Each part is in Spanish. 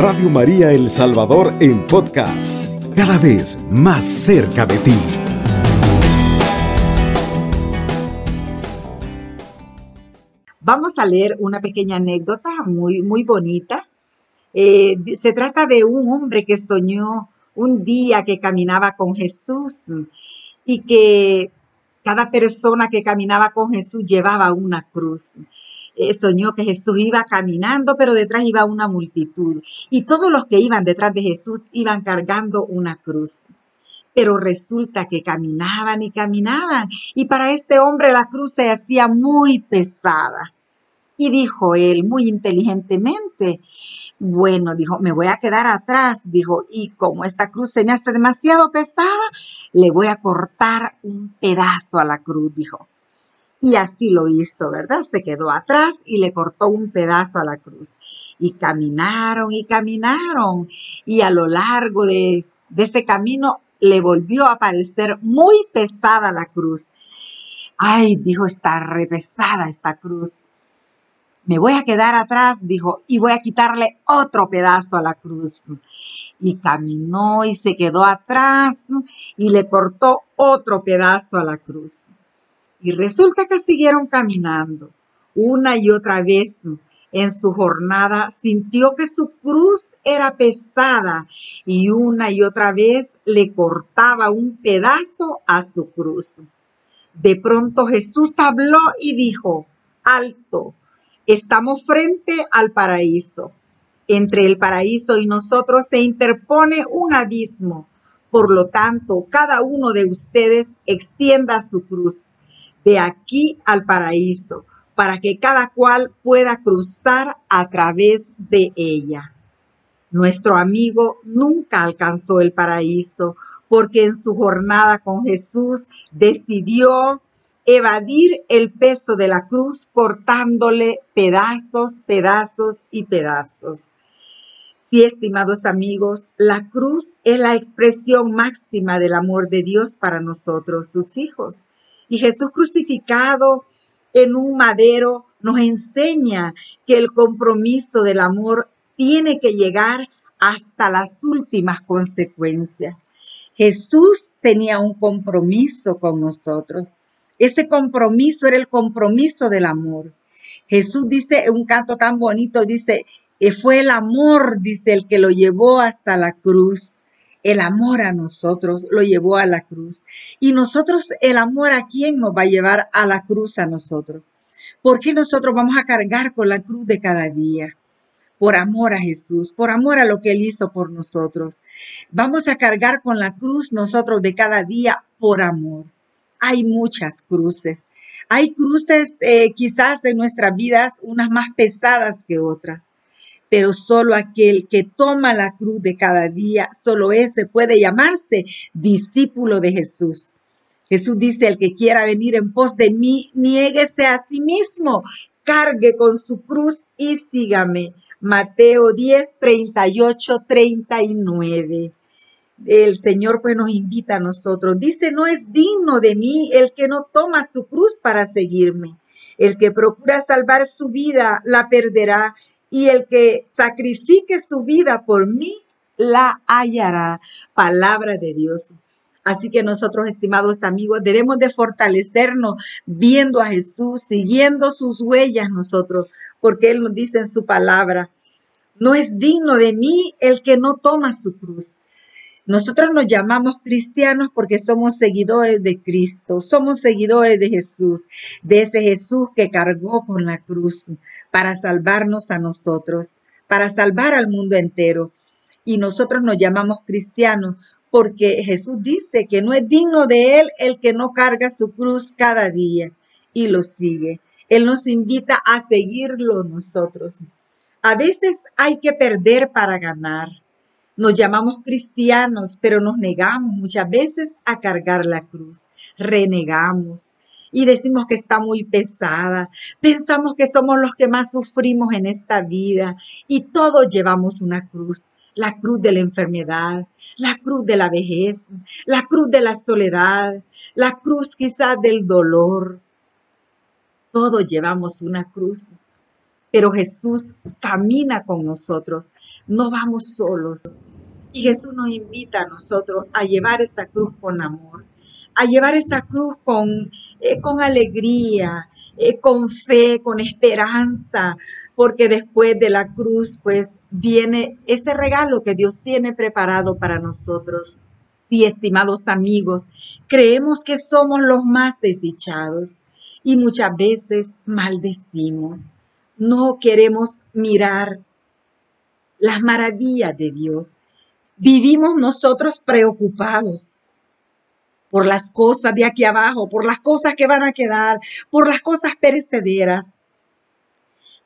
Radio María El Salvador en podcast, cada vez más cerca de ti. Vamos a leer una pequeña anécdota muy, muy bonita. Eh, se trata de un hombre que soñó un día que caminaba con Jesús y que cada persona que caminaba con Jesús llevaba una cruz. Soñó que Jesús iba caminando, pero detrás iba una multitud. Y todos los que iban detrás de Jesús iban cargando una cruz. Pero resulta que caminaban y caminaban. Y para este hombre la cruz se hacía muy pesada. Y dijo él muy inteligentemente, bueno, dijo, me voy a quedar atrás, dijo, y como esta cruz se me hace demasiado pesada, le voy a cortar un pedazo a la cruz, dijo. Y así lo hizo, ¿verdad? Se quedó atrás y le cortó un pedazo a la cruz. Y caminaron y caminaron. Y a lo largo de, de ese camino le volvió a parecer muy pesada la cruz. Ay, dijo, está repesada esta cruz. Me voy a quedar atrás, dijo, y voy a quitarle otro pedazo a la cruz. Y caminó y se quedó atrás y le cortó otro pedazo a la cruz. Y resulta que siguieron caminando. Una y otra vez en su jornada sintió que su cruz era pesada y una y otra vez le cortaba un pedazo a su cruz. De pronto Jesús habló y dijo, alto, estamos frente al paraíso. Entre el paraíso y nosotros se interpone un abismo. Por lo tanto, cada uno de ustedes extienda su cruz de aquí al paraíso, para que cada cual pueda cruzar a través de ella. Nuestro amigo nunca alcanzó el paraíso porque en su jornada con Jesús decidió evadir el peso de la cruz cortándole pedazos, pedazos y pedazos. Sí, estimados amigos, la cruz es la expresión máxima del amor de Dios para nosotros, sus hijos. Y Jesús crucificado en un madero nos enseña que el compromiso del amor tiene que llegar hasta las últimas consecuencias. Jesús tenía un compromiso con nosotros. Ese compromiso era el compromiso del amor. Jesús dice un canto tan bonito, dice, fue el amor, dice, el que lo llevó hasta la cruz. El amor a nosotros lo llevó a la cruz. Y nosotros, el amor a quién nos va a llevar a la cruz a nosotros. ¿Por qué nosotros vamos a cargar con la cruz de cada día? Por amor a Jesús, por amor a lo que Él hizo por nosotros. Vamos a cargar con la cruz nosotros de cada día por amor. Hay muchas cruces. Hay cruces eh, quizás en nuestras vidas, unas más pesadas que otras pero solo aquel que toma la cruz de cada día, solo ese puede llamarse discípulo de Jesús. Jesús dice, el que quiera venir en pos de mí, niéguese a sí mismo, cargue con su cruz y sígame. Mateo 10, 38, 39. El Señor pues nos invita a nosotros. Dice, no es digno de mí el que no toma su cruz para seguirme. El que procura salvar su vida la perderá y el que sacrifique su vida por mí, la hallará. Palabra de Dios. Así que nosotros, estimados amigos, debemos de fortalecernos viendo a Jesús, siguiendo sus huellas nosotros, porque Él nos dice en su palabra, no es digno de mí el que no toma su cruz. Nosotros nos llamamos cristianos porque somos seguidores de Cristo, somos seguidores de Jesús, de ese Jesús que cargó con la cruz para salvarnos a nosotros, para salvar al mundo entero. Y nosotros nos llamamos cristianos porque Jesús dice que no es digno de Él el que no carga su cruz cada día y lo sigue. Él nos invita a seguirlo nosotros. A veces hay que perder para ganar. Nos llamamos cristianos, pero nos negamos muchas veces a cargar la cruz. Renegamos y decimos que está muy pesada. Pensamos que somos los que más sufrimos en esta vida y todos llevamos una cruz. La cruz de la enfermedad, la cruz de la vejez, la cruz de la soledad, la cruz quizás del dolor. Todos llevamos una cruz. Pero Jesús camina con nosotros, no vamos solos. Y Jesús nos invita a nosotros a llevar esta cruz con amor, a llevar esta cruz con, eh, con alegría, eh, con fe, con esperanza, porque después de la cruz, pues viene ese regalo que Dios tiene preparado para nosotros. Y estimados amigos, creemos que somos los más desdichados y muchas veces maldecimos. No queremos mirar las maravillas de Dios. Vivimos nosotros preocupados por las cosas de aquí abajo, por las cosas que van a quedar, por las cosas perecederas.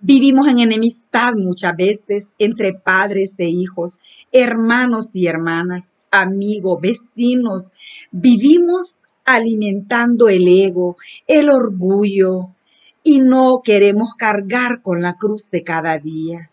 Vivimos en enemistad muchas veces entre padres e hijos, hermanos y hermanas, amigos, vecinos. Vivimos alimentando el ego, el orgullo y no queremos cargar con la cruz de cada día.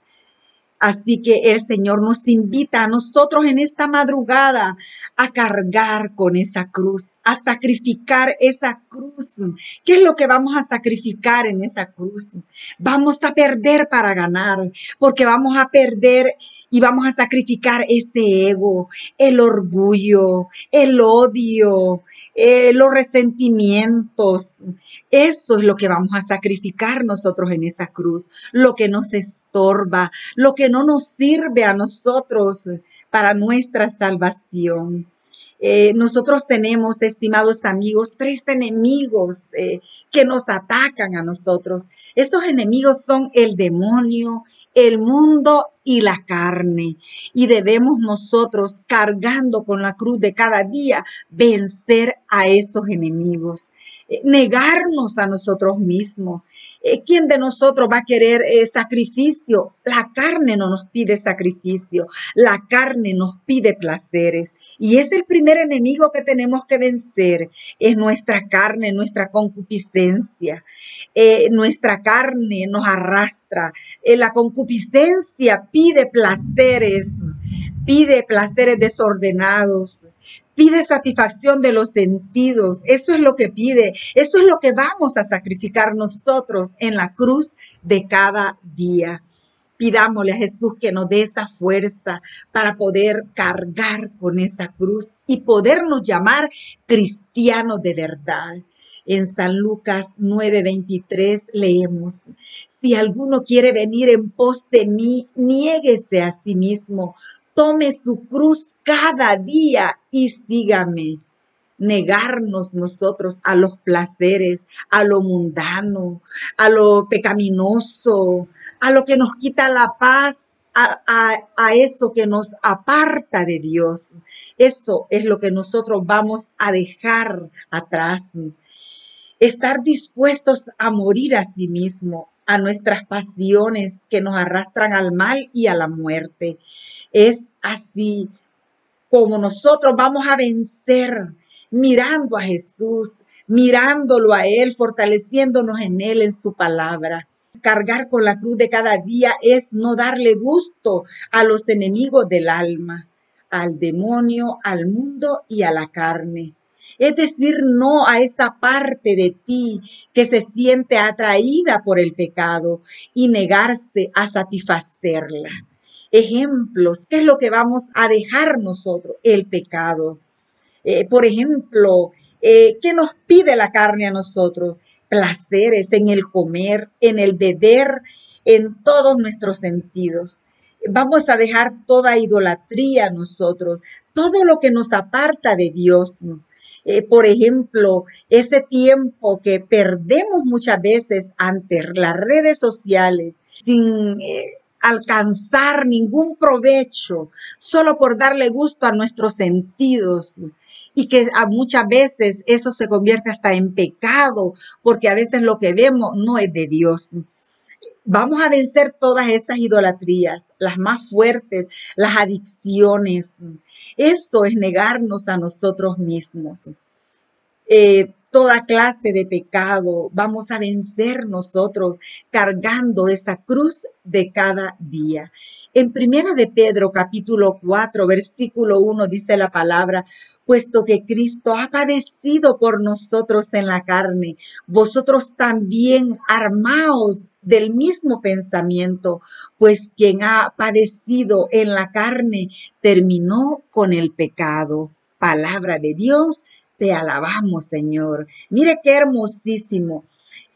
Así que el Señor nos invita a nosotros en esta madrugada a cargar con esa cruz, a sacrificar esa cruz. ¿Qué es lo que vamos a sacrificar en esa cruz? Vamos a perder para ganar, porque vamos a perder y vamos a sacrificar ese ego, el orgullo, el odio, eh, los resentimientos. Eso es lo que vamos a sacrificar nosotros en esa cruz, lo que nos estorba, lo que no nos sirve a nosotros para nuestra salvación. Eh, nosotros tenemos, estimados amigos, tres enemigos eh, que nos atacan a nosotros. Estos enemigos son el demonio, el mundo y la carne. Y debemos nosotros, cargando con la cruz de cada día, vencer a esos enemigos, eh, negarnos a nosotros mismos. Eh, ¿Quién de nosotros va a querer eh, sacrificio? La carne no nos pide sacrificio, la carne nos pide placeres. Y es el primer enemigo que tenemos que vencer, es nuestra carne, nuestra concupiscencia. nuestra carne nos arrastra. la concupiscencia pide placeres, pide placeres desordenados, pide satisfacción de los sentidos. Eso es lo que pide, eso es lo que vamos a sacrificar nosotros en la cruz de cada día. Pidámosle a Jesús que nos dé esa fuerza para poder cargar con esa cruz y podernos llamar cristianos de verdad. En San Lucas 9:23 leemos, si alguno quiere venir en pos de mí, niéguese a sí mismo, tome su cruz cada día y sígame. Negarnos nosotros a los placeres, a lo mundano, a lo pecaminoso, a lo que nos quita la paz, a, a, eso que nos aparta de Dios. Eso es lo que nosotros vamos a dejar atrás estar dispuestos a morir a sí mismo, a nuestras pasiones que nos arrastran al mal y a la muerte. Es así como nosotros vamos a vencer mirando a Jesús, mirándolo a Él, fortaleciéndonos en Él, en su palabra. Cargar con la cruz de cada día es no darle gusto a los enemigos del alma, al demonio, al mundo y a la carne es decir, no a esa parte de ti que se siente atraída por el pecado y negarse a satisfacerla. Ejemplos, ¿qué es lo que vamos a dejar nosotros? El pecado. Eh, por ejemplo, eh, ¿qué nos pide la carne a nosotros? Placeres en el comer, en el beber, en todos nuestros sentidos. Vamos a dejar toda idolatría a nosotros, todo lo que nos aparta de Dios. Eh, por ejemplo, ese tiempo que perdemos muchas veces ante las redes sociales sin eh, alcanzar ningún provecho, solo por darle gusto a nuestros sentidos y que muchas veces eso se convierte hasta en pecado, porque a veces lo que vemos no es de Dios. Vamos a vencer todas esas idolatrías, las más fuertes, las adicciones. Eso es negarnos a nosotros mismos. Eh, toda clase de pecado. Vamos a vencer nosotros cargando esa cruz de cada día. En Primera de Pedro capítulo 4 versículo 1 dice la palabra, puesto que Cristo ha padecido por nosotros en la carne, vosotros también armaos del mismo pensamiento, pues quien ha padecido en la carne terminó con el pecado. Palabra de Dios, te alabamos, Señor. Mire qué hermosísimo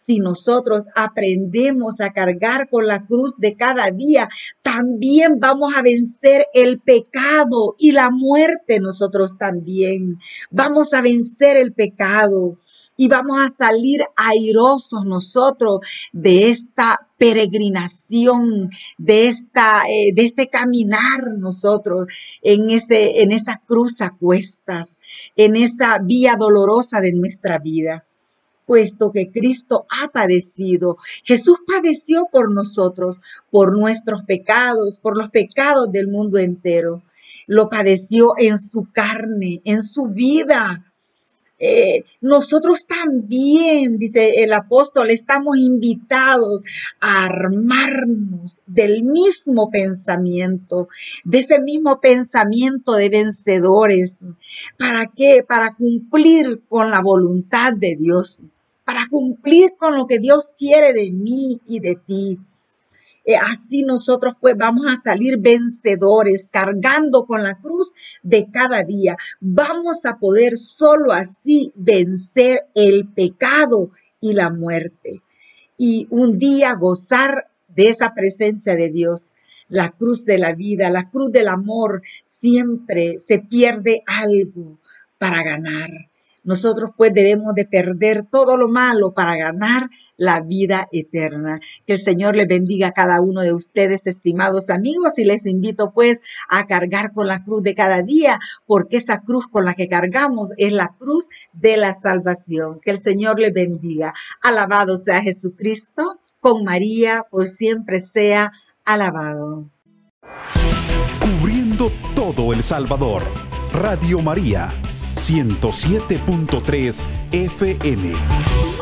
si nosotros aprendemos a cargar con la cruz de cada día, también vamos a vencer el pecado y la muerte nosotros también. Vamos a vencer el pecado y vamos a salir airosos nosotros de esta peregrinación, de esta, eh, de este caminar nosotros en ese, en esa cruz a cuestas, en esa vía dolorosa de nuestra vida puesto que Cristo ha padecido. Jesús padeció por nosotros, por nuestros pecados, por los pecados del mundo entero. Lo padeció en su carne, en su vida. Eh, nosotros también, dice el apóstol, estamos invitados a armarnos del mismo pensamiento, de ese mismo pensamiento de vencedores. ¿Para qué? Para cumplir con la voluntad de Dios para cumplir con lo que Dios quiere de mí y de ti. Eh, así nosotros pues vamos a salir vencedores, cargando con la cruz de cada día. Vamos a poder solo así vencer el pecado y la muerte. Y un día gozar de esa presencia de Dios. La cruz de la vida, la cruz del amor, siempre se pierde algo para ganar. Nosotros pues debemos de perder todo lo malo para ganar la vida eterna. Que el Señor les bendiga a cada uno de ustedes, estimados amigos, y les invito pues a cargar con la cruz de cada día, porque esa cruz con la que cargamos es la cruz de la salvación. Que el Señor les bendiga. Alabado sea Jesucristo, con María por siempre sea alabado. Cubriendo todo El Salvador. Radio María 107.3 FM.